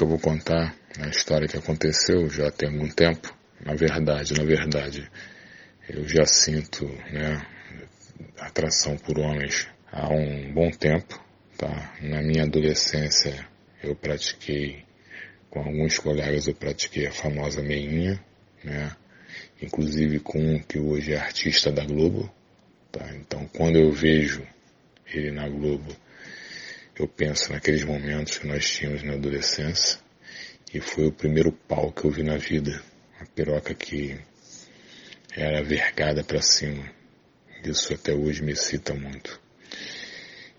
Eu vou contar a história que aconteceu já tem algum tempo. Na verdade, na verdade, eu já sinto né, atração por homens há um bom tempo. Tá? Na minha adolescência eu pratiquei, com alguns colegas eu pratiquei a famosa meinha, né? inclusive com um que hoje é artista da Globo. Tá? Então quando eu vejo ele na Globo, eu penso naqueles momentos que nós tínhamos na adolescência e foi o primeiro pau que eu vi na vida. Uma piroca que era vergada para cima. Isso até hoje me cita muito.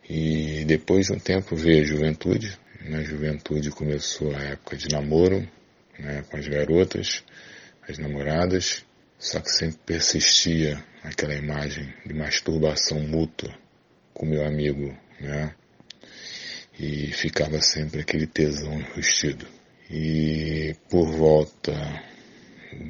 E depois de um tempo veio a juventude. Na juventude começou a época de namoro né, com as garotas, as namoradas, só que sempre persistia aquela imagem de masturbação mútua com meu amigo, né? E ficava sempre aquele tesão enrustido. E por volta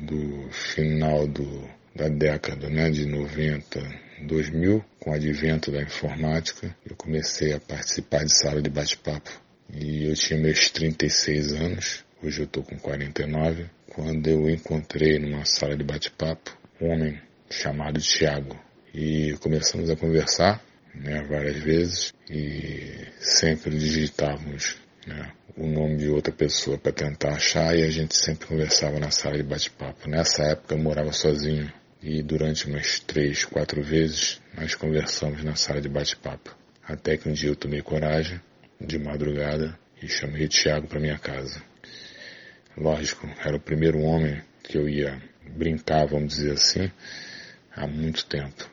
do final do, da década né, de 90, 2000, com o advento da informática, eu comecei a participar de sala de bate-papo. E eu tinha meus 36 anos, hoje eu estou com 49, quando eu encontrei numa sala de bate-papo um homem chamado Tiago. E começamos a conversar né, várias vezes e sempre digitávamos né, o nome de outra pessoa para tentar achar e a gente sempre conversava na sala de bate-papo. Nessa época eu morava sozinho e durante umas três, quatro vezes nós conversamos na sala de bate-papo. Até que um dia eu tomei coragem, de madrugada, e chamei o Tiago para minha casa. Lógico, era o primeiro homem que eu ia brincar, vamos dizer assim, há muito tempo.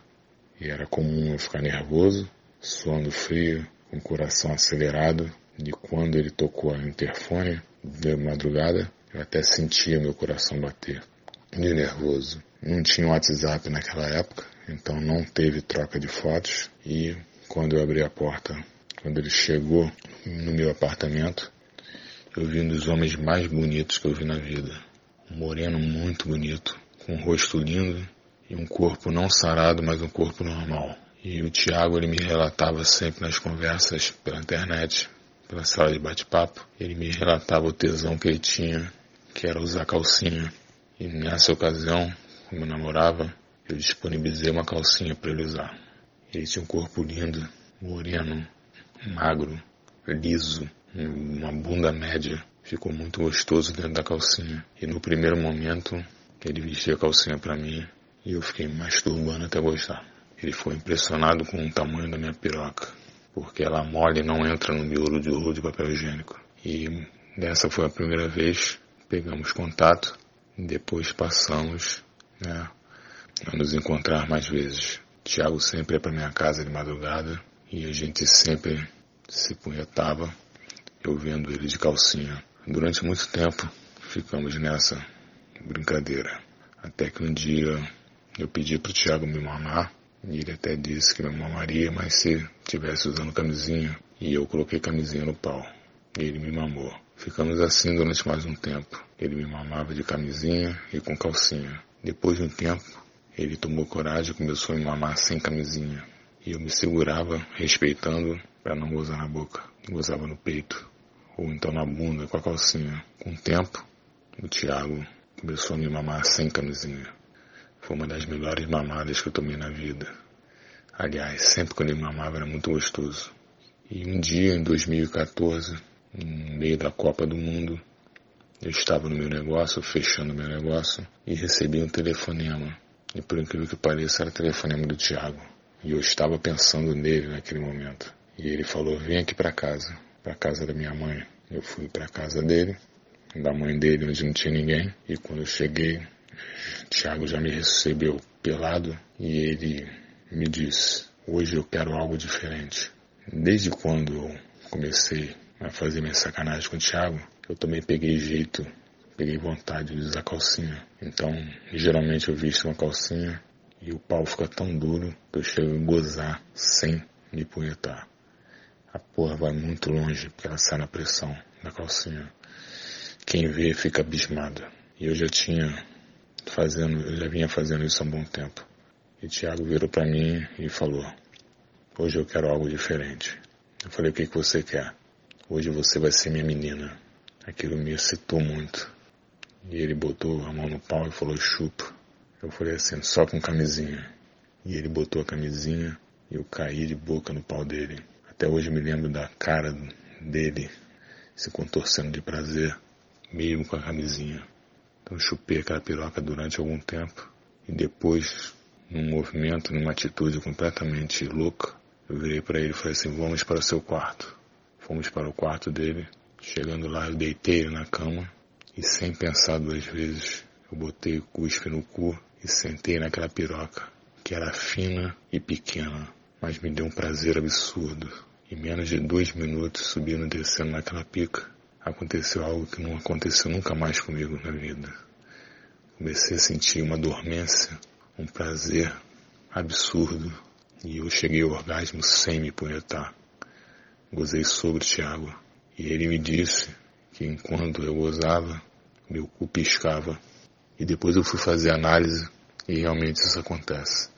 E era comum eu ficar nervoso, suando frio, com o coração acelerado. E quando ele tocou a interfone de madrugada, eu até sentia meu coração bater. De nervoso. Não tinha WhatsApp naquela época, então não teve troca de fotos. E quando eu abri a porta, quando ele chegou no meu apartamento, eu vi um dos homens mais bonitos que eu vi na vida. Um moreno muito bonito, com um rosto lindo e um corpo não sarado, mas um corpo normal. E o Tiago ele me relatava sempre nas conversas pela internet, pela sala de bate-papo, ele me relatava o tesão que ele tinha, que era usar calcinha. E nessa ocasião, como eu namorava, eu disponibilizei uma calcinha para ele usar. Ele tinha um corpo lindo, moreno, magro, liso, uma bunda média. Ficou muito gostoso dentro da calcinha. E no primeiro momento, ele vestia a calcinha para mim e eu fiquei masturbando até gostar. Ele foi impressionado com o tamanho da minha piroca, porque ela mole não entra no miolo de ouro de papel higiênico. E dessa foi a primeira vez, pegamos contato depois passamos né, a nos encontrar mais vezes. Tiago sempre ia para minha casa de madrugada e a gente sempre se punhetava, eu vendo ele de calcinha. Durante muito tempo ficamos nessa brincadeira. Até que um dia eu pedi pro Thiago me mamar e ele até disse que me mamaria, mas se tivesse usando camisinha. E eu coloquei camisinha no pau. E ele me mamou. Ficamos assim durante mais um tempo. Ele me mamava de camisinha e com calcinha. Depois de um tempo, ele tomou coragem e começou a me mamar sem camisinha. E eu me segurava, respeitando, para não gozar na boca. Gozava no peito. Ou então na bunda com a calcinha. Com o tempo, o Thiago começou a me mamar sem camisinha. Foi uma das melhores mamadas que eu tomei na vida. Aliás, sempre quando ele mamava era muito gostoso. E um dia, em 2014, no meio da Copa do Mundo, eu estava no meu negócio, fechando meu negócio, e recebi um telefonema. E por incrível que pareça, era o telefonema do Tiago. E eu estava pensando nele naquele momento. E ele falou: Vem aqui para casa, para casa da minha mãe. Eu fui para casa dele, da mãe dele, onde não tinha ninguém. E quando eu cheguei, Tiago já me recebeu pelado e ele me disse: Hoje eu quero algo diferente. Desde quando eu comecei a fazer minha sacanagem com o Thiago, eu também peguei jeito, peguei vontade de usar calcinha. Então, geralmente eu visto uma calcinha e o pau fica tão duro que eu chego a gozar sem me punhetar. A porra vai muito longe porque ela sai na pressão da calcinha. Quem vê fica abismado. E eu já tinha fazendo, já vinha fazendo isso há um bom tempo. E Tiago virou para mim e falou: Hoje eu quero algo diferente. Eu falei: O que, que você quer? Hoje você vai ser minha menina. Aquilo me excitou muito. E ele botou a mão no pau e falou chupa. Eu falei assim, só com camisinha. E ele botou a camisinha e eu caí de boca no pau dele. Até hoje me lembro da cara dele se contorcendo de prazer, mesmo com a camisinha. Então chupei aquela piroca durante algum tempo e depois, num movimento, numa atitude completamente louca, eu virei para ele e falei assim: vamos para o seu quarto. Fomos para o quarto dele. Chegando lá, eu deitei ele na cama e, sem pensar duas vezes, eu botei o cuspe no cu e sentei naquela piroca, que era fina e pequena, mas me deu um prazer absurdo. Em menos de dois minutos, subindo e descendo naquela pica, aconteceu algo que não aconteceu nunca mais comigo na vida. Comecei a sentir uma dormência, um prazer absurdo, e eu cheguei ao orgasmo sem me punhetar. Gozei sobre Tiago, e ele me disse que enquanto eu gozava, meu cu piscava. E depois eu fui fazer análise e realmente isso acontece.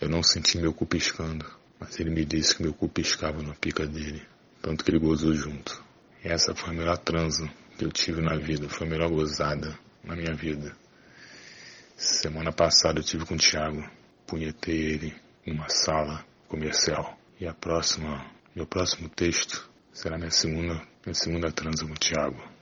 Eu não senti meu cu piscando, mas ele me disse que meu cu piscava na pica dele, tanto que ele gozou junto. Essa foi a melhor transa que eu tive na vida, foi a melhor gozada na minha vida. Semana passada eu tive com o Thiago, punhetei ele em uma sala comercial. E a próxima, meu próximo texto será minha segunda, minha segunda transa com o Thiago.